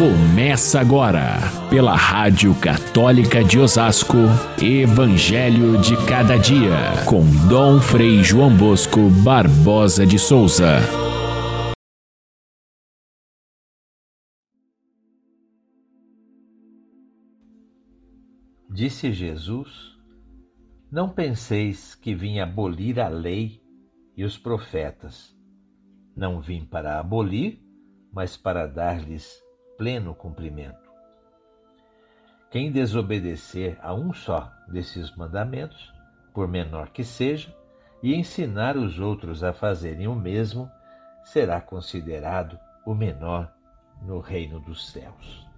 Começa agora, pela Rádio Católica de Osasco, Evangelho de Cada Dia, com Dom Frei João Bosco Barbosa de Souza. Disse Jesus: Não penseis que vim abolir a lei e os profetas. Não vim para abolir, mas para dar-lhes pleno cumprimento. Quem desobedecer a um só desses mandamentos, por menor que seja, e ensinar os outros a fazerem o mesmo, será considerado o menor no reino dos céus.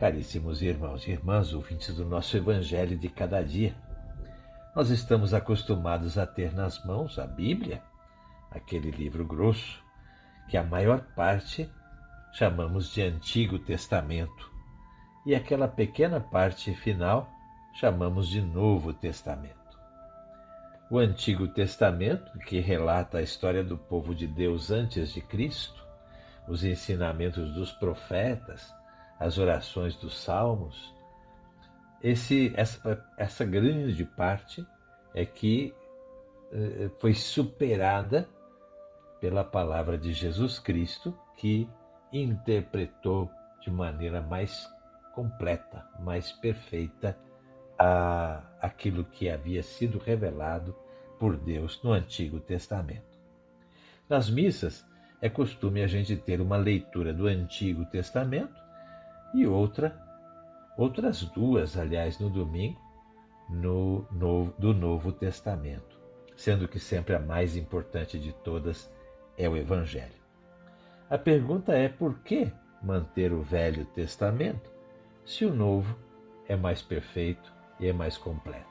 Caríssimos irmãos e irmãs, ouvintes do nosso Evangelho de cada dia, nós estamos acostumados a ter nas mãos a Bíblia, aquele livro grosso, que a maior parte chamamos de Antigo Testamento, e aquela pequena parte final chamamos de Novo Testamento. O Antigo Testamento, que relata a história do povo de Deus antes de Cristo, os ensinamentos dos profetas, as orações dos salmos, esse, essa, essa grande parte é que eh, foi superada pela palavra de Jesus Cristo, que interpretou de maneira mais completa, mais perfeita, a, aquilo que havia sido revelado por Deus no Antigo Testamento. Nas missas, é costume a gente ter uma leitura do Antigo Testamento e outra, outras duas, aliás, no domingo, no, no, do Novo Testamento, sendo que sempre a mais importante de todas é o Evangelho. A pergunta é por que manter o Velho Testamento se o Novo é mais perfeito e é mais completo?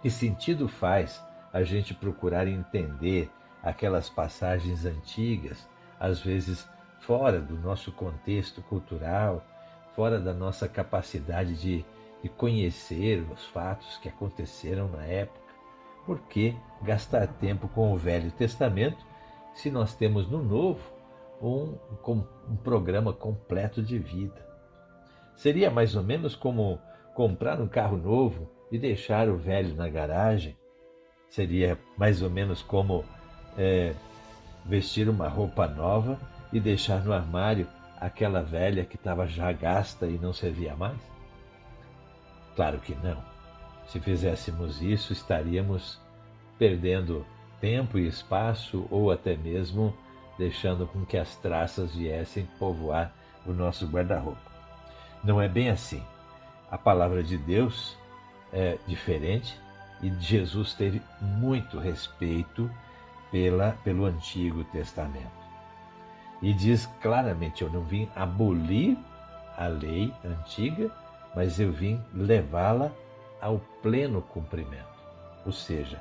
Que sentido faz a gente procurar entender aquelas passagens antigas, às vezes fora do nosso contexto cultural, fora da nossa capacidade de, de conhecer os fatos que aconteceram na época? Por que gastar tempo com o Velho Testamento se nós temos no Novo um, um programa completo de vida. Seria mais ou menos como comprar um carro novo e deixar o velho na garagem. Seria mais ou menos como é, vestir uma roupa nova e deixar no armário aquela velha que estava já gasta e não servia mais? Claro que não. Se fizéssemos isso, estaríamos perdendo tempo e espaço ou até mesmo deixando com que as traças viessem povoar o nosso guarda-roupa. Não é bem assim. A palavra de Deus é diferente e Jesus teve muito respeito pela, pelo Antigo Testamento. E diz claramente: Eu não vim abolir a lei antiga, mas eu vim levá-la ao pleno cumprimento. Ou seja,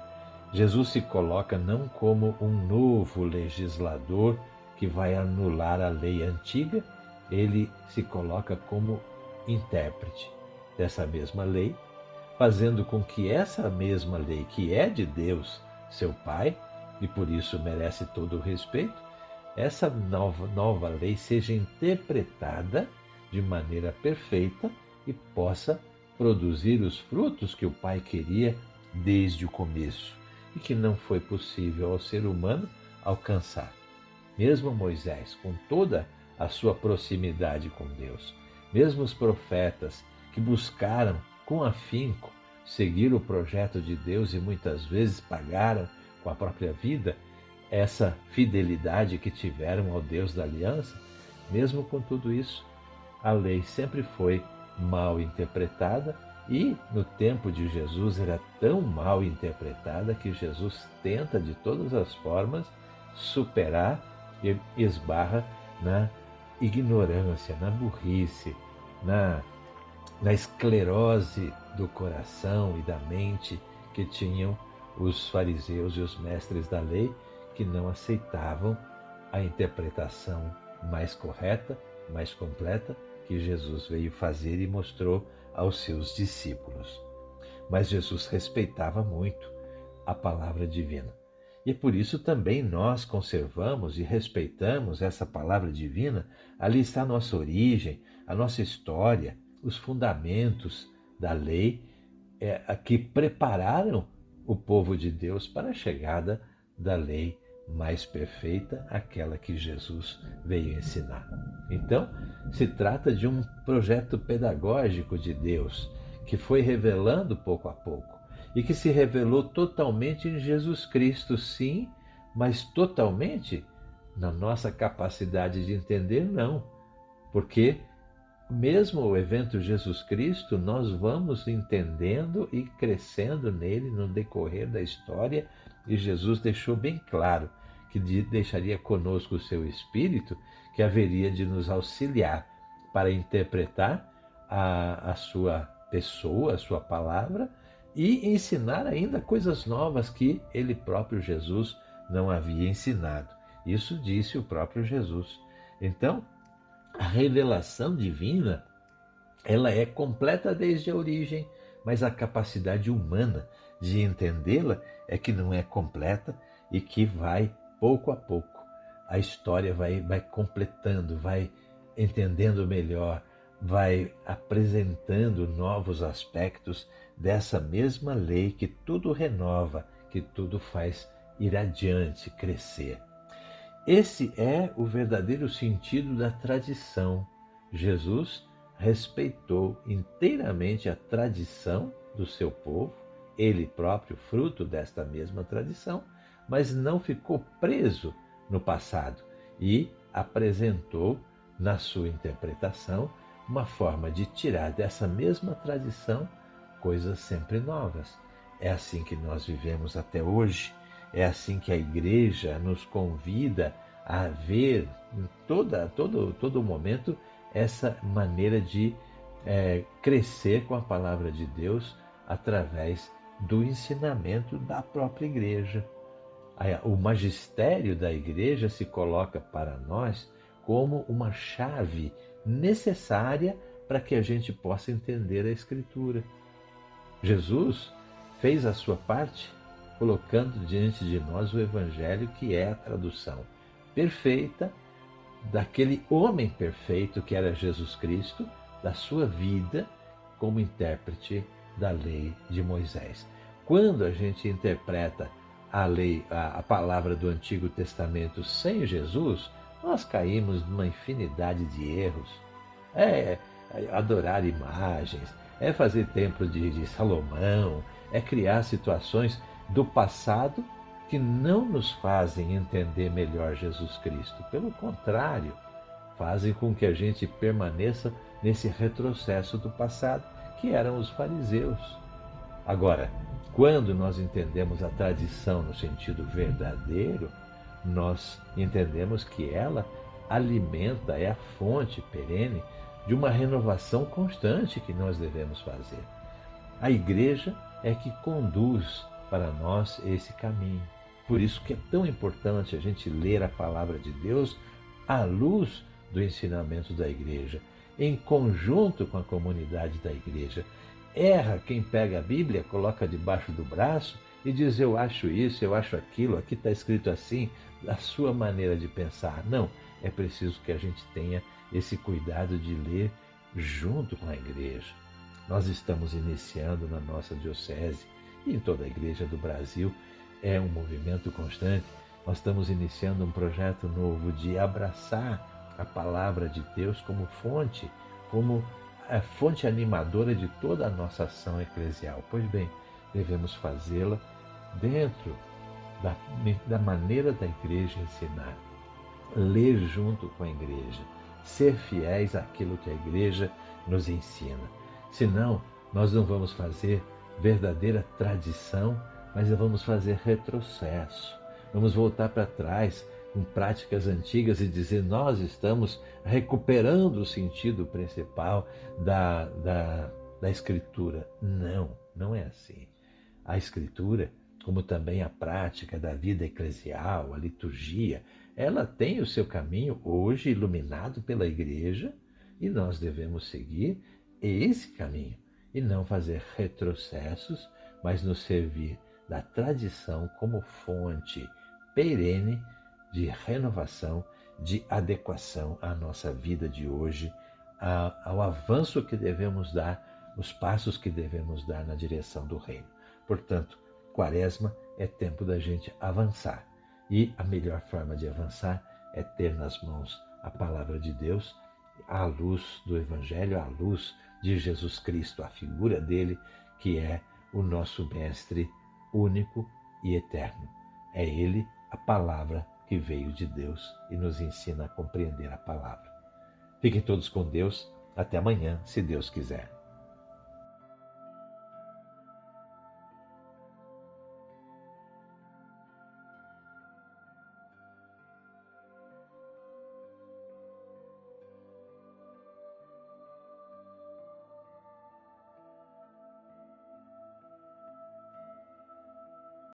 Jesus se coloca não como um novo legislador que vai anular a lei antiga, ele se coloca como intérprete dessa mesma lei, fazendo com que essa mesma lei, que é de Deus, seu Pai, e por isso merece todo o respeito, essa nova, nova lei seja interpretada de maneira perfeita e possa produzir os frutos que o Pai queria desde o começo e que não foi possível ao ser humano alcançar. Mesmo Moisés, com toda a sua proximidade com Deus, mesmo os profetas que buscaram com afinco seguir o projeto de Deus e muitas vezes pagaram com a própria vida essa fidelidade que tiveram ao Deus da aliança, mesmo com tudo isso, a lei sempre foi mal interpretada e no tempo de Jesus era tão mal interpretada que Jesus tenta de todas as formas superar e esbarra na ignorância, na burrice, na, na esclerose do coração e da mente que tinham os fariseus e os mestres da lei que não aceitavam a interpretação mais correta, mais completa que Jesus veio fazer e mostrou aos seus discípulos. Mas Jesus respeitava muito a palavra divina. E por isso também nós conservamos e respeitamos essa palavra divina. Ali está a nossa origem, a nossa história, os fundamentos da lei é, que prepararam o povo de Deus para a chegada da lei mais perfeita, aquela que Jesus veio ensinar. Então, se trata de um projeto pedagógico de Deus que foi revelando pouco a pouco e que se revelou totalmente em Jesus Cristo, sim, mas totalmente na nossa capacidade de entender, não. Porque mesmo o evento Jesus Cristo, nós vamos entendendo e crescendo nele no decorrer da história, e Jesus deixou bem claro que deixaria conosco o seu Espírito, que haveria de nos auxiliar para interpretar a, a sua pessoa, a sua palavra, e ensinar ainda coisas novas que ele próprio Jesus não havia ensinado. Isso disse o próprio Jesus. Então, a revelação divina, ela é completa desde a origem, mas a capacidade humana de entendê-la é que não é completa e que vai pouco a pouco. A história vai, vai completando, vai entendendo melhor, vai apresentando novos aspectos dessa mesma lei que tudo renova, que tudo faz ir adiante, crescer. Esse é o verdadeiro sentido da tradição. Jesus respeitou inteiramente a tradição do seu povo, ele próprio fruto desta mesma tradição, mas não ficou preso no passado e apresentou na sua interpretação uma forma de tirar dessa mesma tradição coisas sempre novas. É assim que nós vivemos até hoje, é assim que a igreja nos convida a ver em toda, todo, todo momento essa maneira de é, crescer com a palavra de Deus através do ensinamento da própria igreja. O magistério da igreja se coloca para nós como uma chave necessária para que a gente possa entender a Escritura. Jesus fez a sua parte colocando diante de nós o Evangelho, que é a tradução perfeita daquele homem perfeito que era Jesus Cristo, da sua vida como intérprete da lei de Moisés. Quando a gente interpreta a lei, a, a palavra do Antigo Testamento sem Jesus, nós caímos numa infinidade de erros. É, é adorar imagens, é fazer templo de, de Salomão, é criar situações do passado que não nos fazem entender melhor Jesus Cristo. Pelo contrário, fazem com que a gente permaneça nesse retrocesso do passado, que eram os fariseus. Agora, quando nós entendemos a tradição no sentido verdadeiro, nós entendemos que ela alimenta, é a fonte perene de uma renovação constante que nós devemos fazer. A igreja é que conduz para nós esse caminho. Por isso que é tão importante a gente ler a palavra de Deus à luz do ensinamento da igreja, em conjunto com a comunidade da igreja. Erra quem pega a Bíblia, coloca debaixo do braço e diz: Eu acho isso, eu acho aquilo, aqui está escrito assim, da sua maneira de pensar. Não, é preciso que a gente tenha esse cuidado de ler junto com a igreja. Nós estamos iniciando na nossa diocese e em toda a igreja do Brasil, é um movimento constante. Nós estamos iniciando um projeto novo de abraçar a palavra de Deus como fonte, como a fonte animadora de toda a nossa ação eclesial. Pois bem, devemos fazê-la dentro da, da maneira da igreja ensinar, ler junto com a igreja, ser fiéis àquilo que a igreja nos ensina. Senão, nós não vamos fazer verdadeira tradição, mas vamos fazer retrocesso. Vamos voltar para trás com práticas antigas e dizer nós estamos recuperando o sentido principal da, da, da Escritura. Não, não é assim. A Escritura como também a prática da vida eclesial, a liturgia, ela tem o seu caminho hoje iluminado pela igreja e nós devemos seguir esse caminho e não fazer retrocessos, mas nos servir da tradição como fonte perene de renovação, de adequação à nossa vida de hoje, ao avanço que devemos dar, os passos que devemos dar na direção do reino. Portanto, Quaresma é tempo da gente avançar. E a melhor forma de avançar é ter nas mãos a palavra de Deus, a luz do Evangelho, a luz de Jesus Cristo, a figura dele, que é o nosso Mestre único e eterno. É ele a palavra que veio de Deus e nos ensina a compreender a palavra. Fiquem todos com Deus. Até amanhã, se Deus quiser.